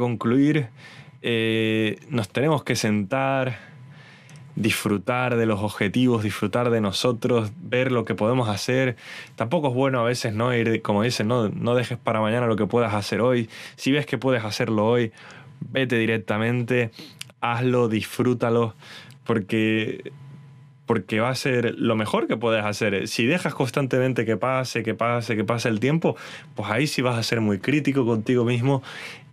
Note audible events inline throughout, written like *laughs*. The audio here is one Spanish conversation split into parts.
concluir, eh, nos tenemos que sentar, disfrutar de los objetivos, disfrutar de nosotros, ver lo que podemos hacer. Tampoco es bueno a veces no ir, como dicen, no, no dejes para mañana lo que puedas hacer hoy. Si ves que puedes hacerlo hoy, vete directamente, hazlo, disfrútalo, porque porque va a ser lo mejor que puedes hacer. Si dejas constantemente que pase, que pase, que pase el tiempo, pues ahí sí vas a ser muy crítico contigo mismo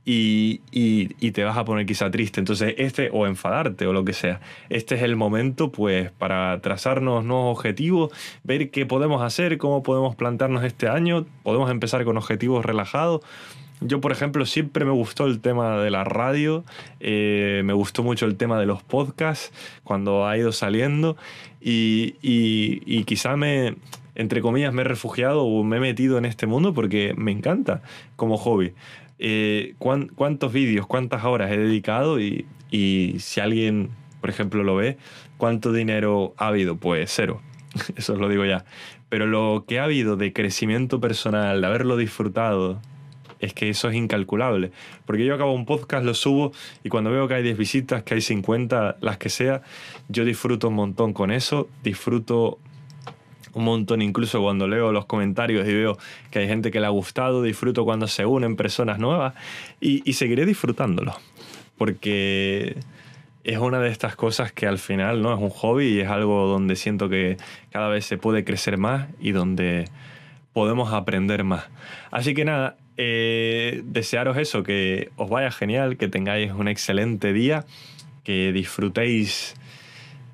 y, y, te vas a poner quizá triste. Entonces, este, o enfadarte o lo que sea. Este es el momento, pues, para trazarnos nuevos objetivos, ver qué podemos hacer, cómo podemos plantarnos este año. Podemos empezar con objetivos relajados yo, por ejemplo, siempre me gustó el tema de la radio, eh, me gustó mucho el tema de los podcasts cuando ha ido saliendo y, y, quizá me, entre comillas, me he refugiado o me he metido en este mundo porque me encanta como hobby. Eh, ¿Cuántos vídeos, cuántas horas he dedicado y, y si alguien, por ejemplo, lo ve, cuánto dinero ha habido? Pues cero, *laughs* eso os lo digo ya. Pero lo que ha habido de crecimiento personal, de haberlo disfrutado, es que eso es incalculable. Porque yo acabo un podcast, lo subo y cuando veo que hay 10 visitas, que hay 50, las que sea, yo disfruto un montón con eso, disfruto un montón incluso cuando leo los comentarios y veo que hay gente que le ha gustado, disfruto cuando se unen personas nuevas y, seguiré disfrutándolo. Porque es una de estas cosas que al final no es un hobby y es algo donde siento que cada vez se puede crecer más y donde podemos aprender más. Así que nada, eh, desearos eso, que os vaya genial, que tengáis un excelente día, que disfrutéis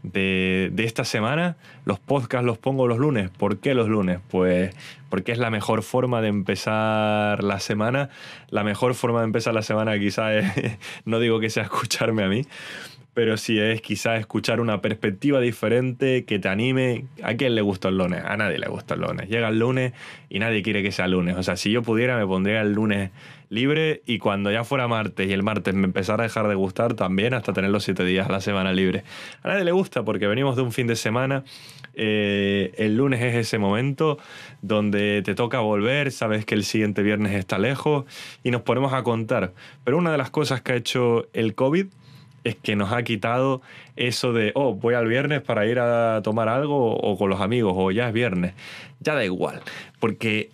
de, esta semana. Los podcasts los pongo los lunes. ¿Por qué los lunes? Pues porque es la mejor forma de empezar la semana. La mejor forma de empezar la semana quizás es, *laughs* no digo que sea escucharme a mí, pero sí es quizás escuchar una perspectiva diferente que te anime. ¿A quién le gusta el lunes? A nadie le gusta el lunes. Llega el lunes y nadie quiere que sea lunes. O sea, si yo pudiera me pondría el lunes libre y cuando ya fuera martes y el martes me empezara a dejar de gustar también hasta tener los siete días a la semana libre. A nadie le gusta porque venimos de un fin de semana. Eh, el lunes es ese momento donde te toca volver, sabes que el siguiente viernes está lejos y nos ponemos a contar. Pero una de las cosas que ha hecho el COVID es que nos ha quitado eso de, oh, voy al viernes para ir a tomar algo o con los amigos, o ya es viernes. Ya da igual, porque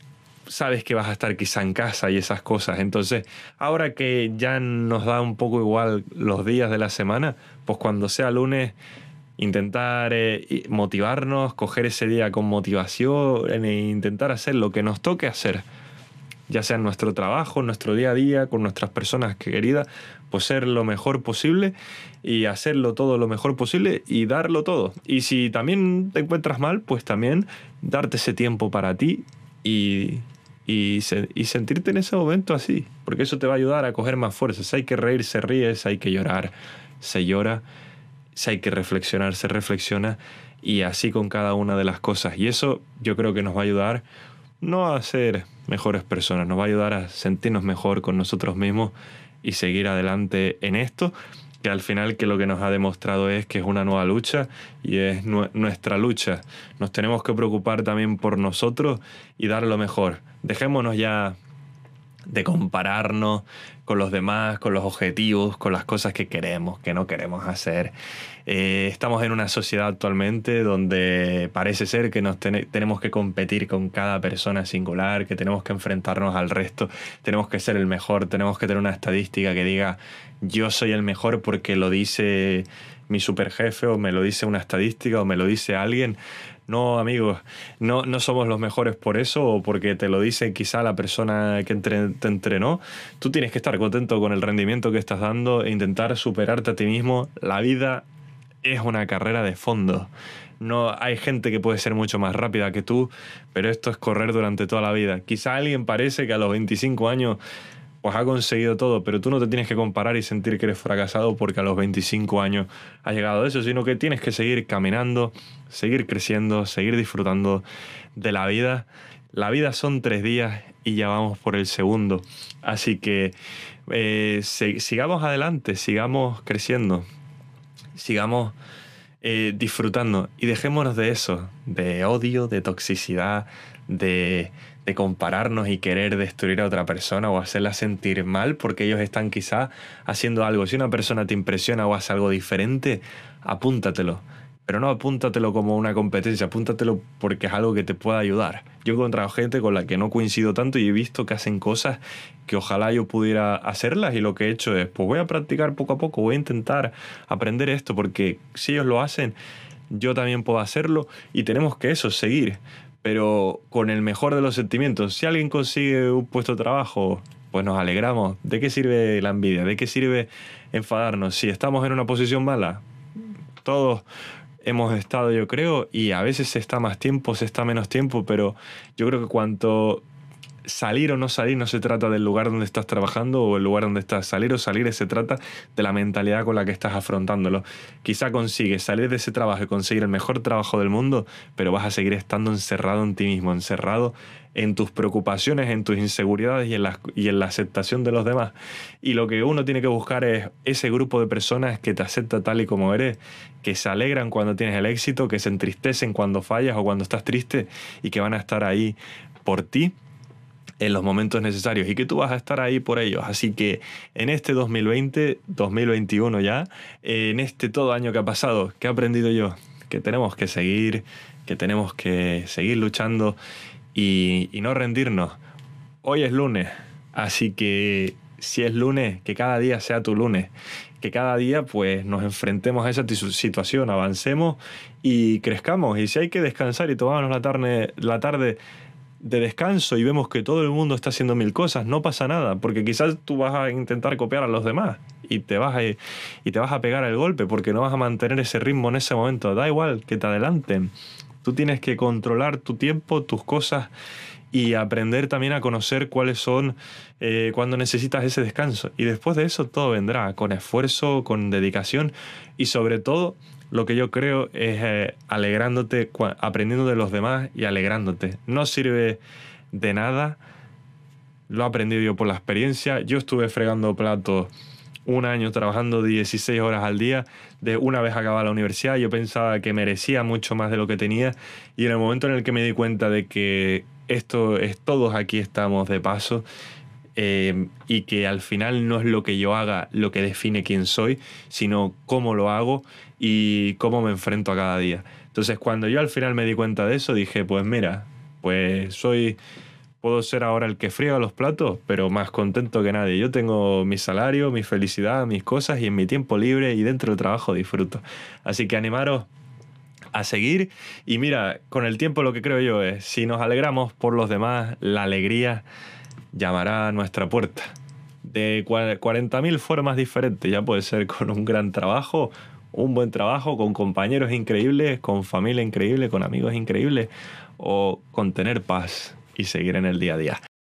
sabes que vas a estar quizá en casa y esas cosas. Entonces, ahora que ya nos da un poco igual los días de la semana, pues cuando sea lunes, intentar eh, motivarnos, coger ese día con motivación e intentar hacer lo que nos toque hacer ya sea en nuestro trabajo, en nuestro día a día, con nuestras personas queridas, pues ser lo mejor posible y hacerlo todo lo mejor posible y darlo todo. Y si también te encuentras mal, pues también darte ese tiempo para ti y, y, sentirte en ese momento así, porque eso te va a ayudar a coger más fuerzas. Hay que reír, se ríe, si hay que llorar, se llora, si hay que reflexionar, se reflexiona y así con cada una de las cosas. Y eso yo creo que nos va a ayudar no a ser mejores personas, nos va a ayudar a sentirnos mejor con nosotros mismos y seguir adelante en esto, que al final que lo que nos ha demostrado es que es una nueva lucha y es nuestra lucha. Nos tenemos que preocupar también por nosotros y dar lo mejor. Dejémonos ya de compararnos con los demás, con los objetivos, con las cosas que queremos, que no queremos hacer. Eh, estamos en una sociedad actualmente donde parece ser que nos tenemos que competir con cada persona singular, que tenemos que enfrentarnos al resto, tenemos que ser el mejor, tenemos que tener una estadística que diga yo soy el mejor porque lo dice mi superjefe o me lo dice una estadística o me lo dice alguien. No, amigos, no, no somos los mejores por eso o porque te lo dice quizá la persona que te entrenó. Tú tienes que estar contento con el rendimiento que estás dando e intentar superarte a ti mismo. La vida es una carrera de fondo. No hay gente que puede ser mucho más rápida que tú, pero esto es correr durante toda la vida. Quizá alguien parece que a los 25 años pues ha conseguido todo, pero tú no te tienes que comparar y sentir que eres fracasado porque a los 25 años has llegado a eso, sino que tienes que seguir caminando, seguir creciendo, seguir disfrutando de la vida. La vida son tres días y ya vamos por el segundo. Así que eh, sigamos adelante, sigamos creciendo, sigamos eh, disfrutando y dejémonos de eso, de odio, de toxicidad, de, de compararnos y querer destruir a otra persona o hacerla sentir mal porque ellos están quizá haciendo algo. Si una persona te impresiona o hace algo diferente, apúntatelo pero no apúntatelo como una competencia, apúntatelo porque es algo que te pueda ayudar. Yo he encontrado gente con la que no coincido tanto y he visto que hacen cosas que ojalá yo pudiera hacerlas y lo que he hecho es, pues voy a practicar poco a poco, voy a intentar aprender esto porque si ellos lo hacen, yo también puedo hacerlo y tenemos que eso, seguir, pero con el mejor de los sentimientos. Si alguien consigue un puesto de trabajo, pues nos alegramos. ¿De qué sirve la envidia? ¿De qué sirve enfadarnos? Si estamos en una posición mala, todos hemos estado, yo creo, y a veces se está más tiempo, se está menos tiempo, pero yo creo que cuanto salir o no salir no se trata del lugar donde estás trabajando o el lugar donde estás. Salir o salir se trata de la mentalidad con la que estás afrontándolo. Quizá consigues salir de ese trabajo y conseguir el mejor trabajo del mundo, pero vas a seguir estando encerrado en ti mismo, encerrado en tus preocupaciones, en tus inseguridades y en, la, y en la aceptación de los demás. Y lo que uno tiene que buscar es ese grupo de personas que te acepta tal y como eres, que se alegran cuando tienes el éxito, que se entristecen cuando fallas o cuando estás triste y que van a estar ahí por ti en los momentos necesarios y que tú vas a estar ahí por ellos. Así que en este 2020, 2021 ya, en este todo año que ha pasado, ¿qué he aprendido yo? Que tenemos que seguir, que tenemos que seguir luchando y, y no rendirnos. Hoy es lunes, así que si es lunes, que cada día sea tu lunes, que cada día pues nos enfrentemos a esa situación, avancemos y crezcamos. Y si hay que descansar y tomarnos la tarde, la tarde de descanso y vemos que todo el mundo está haciendo mil cosas, no pasa nada, porque quizás tú vas a intentar copiar a los demás y te vas a, y te vas a pegar el golpe porque no vas a mantener ese ritmo en ese momento. Da igual que te adelanten. Tú tienes que controlar tu tiempo, tus cosas y aprender también a conocer cuáles son eh, cuando necesitas ese descanso. Y después de eso todo vendrá con esfuerzo, con dedicación y sobre todo lo que yo creo es eh, alegrándote, aprendiendo de los demás y alegrándote. No sirve de nada, lo he aprendido yo por la experiencia. Yo estuve fregando platos un año trabajando 16 horas al día, de una vez acabada la universidad, yo pensaba que merecía mucho más de lo que tenía y en el momento en el que me di cuenta de que esto es todos aquí estamos de paso eh, y que al final no es lo que yo haga lo que define quién soy, sino cómo lo hago y cómo me enfrento a cada día. Entonces cuando yo al final me di cuenta de eso, dije, pues mira, pues soy, puedo ser ahora el que friega los platos, pero más contento que nadie. Yo tengo mi salario, mi felicidad, mis cosas y en mi tiempo libre y dentro del trabajo disfruto. Así que animaros a seguir y mira, con el tiempo lo que creo yo es, si nos alegramos por los demás, la alegría llamará a nuestra puerta. De 40.000 formas diferentes, ya puede ser con un gran trabajo, un buen trabajo, con compañeros increíbles, con familia increíble, con amigos increíbles, o con tener paz y seguir en el día a día.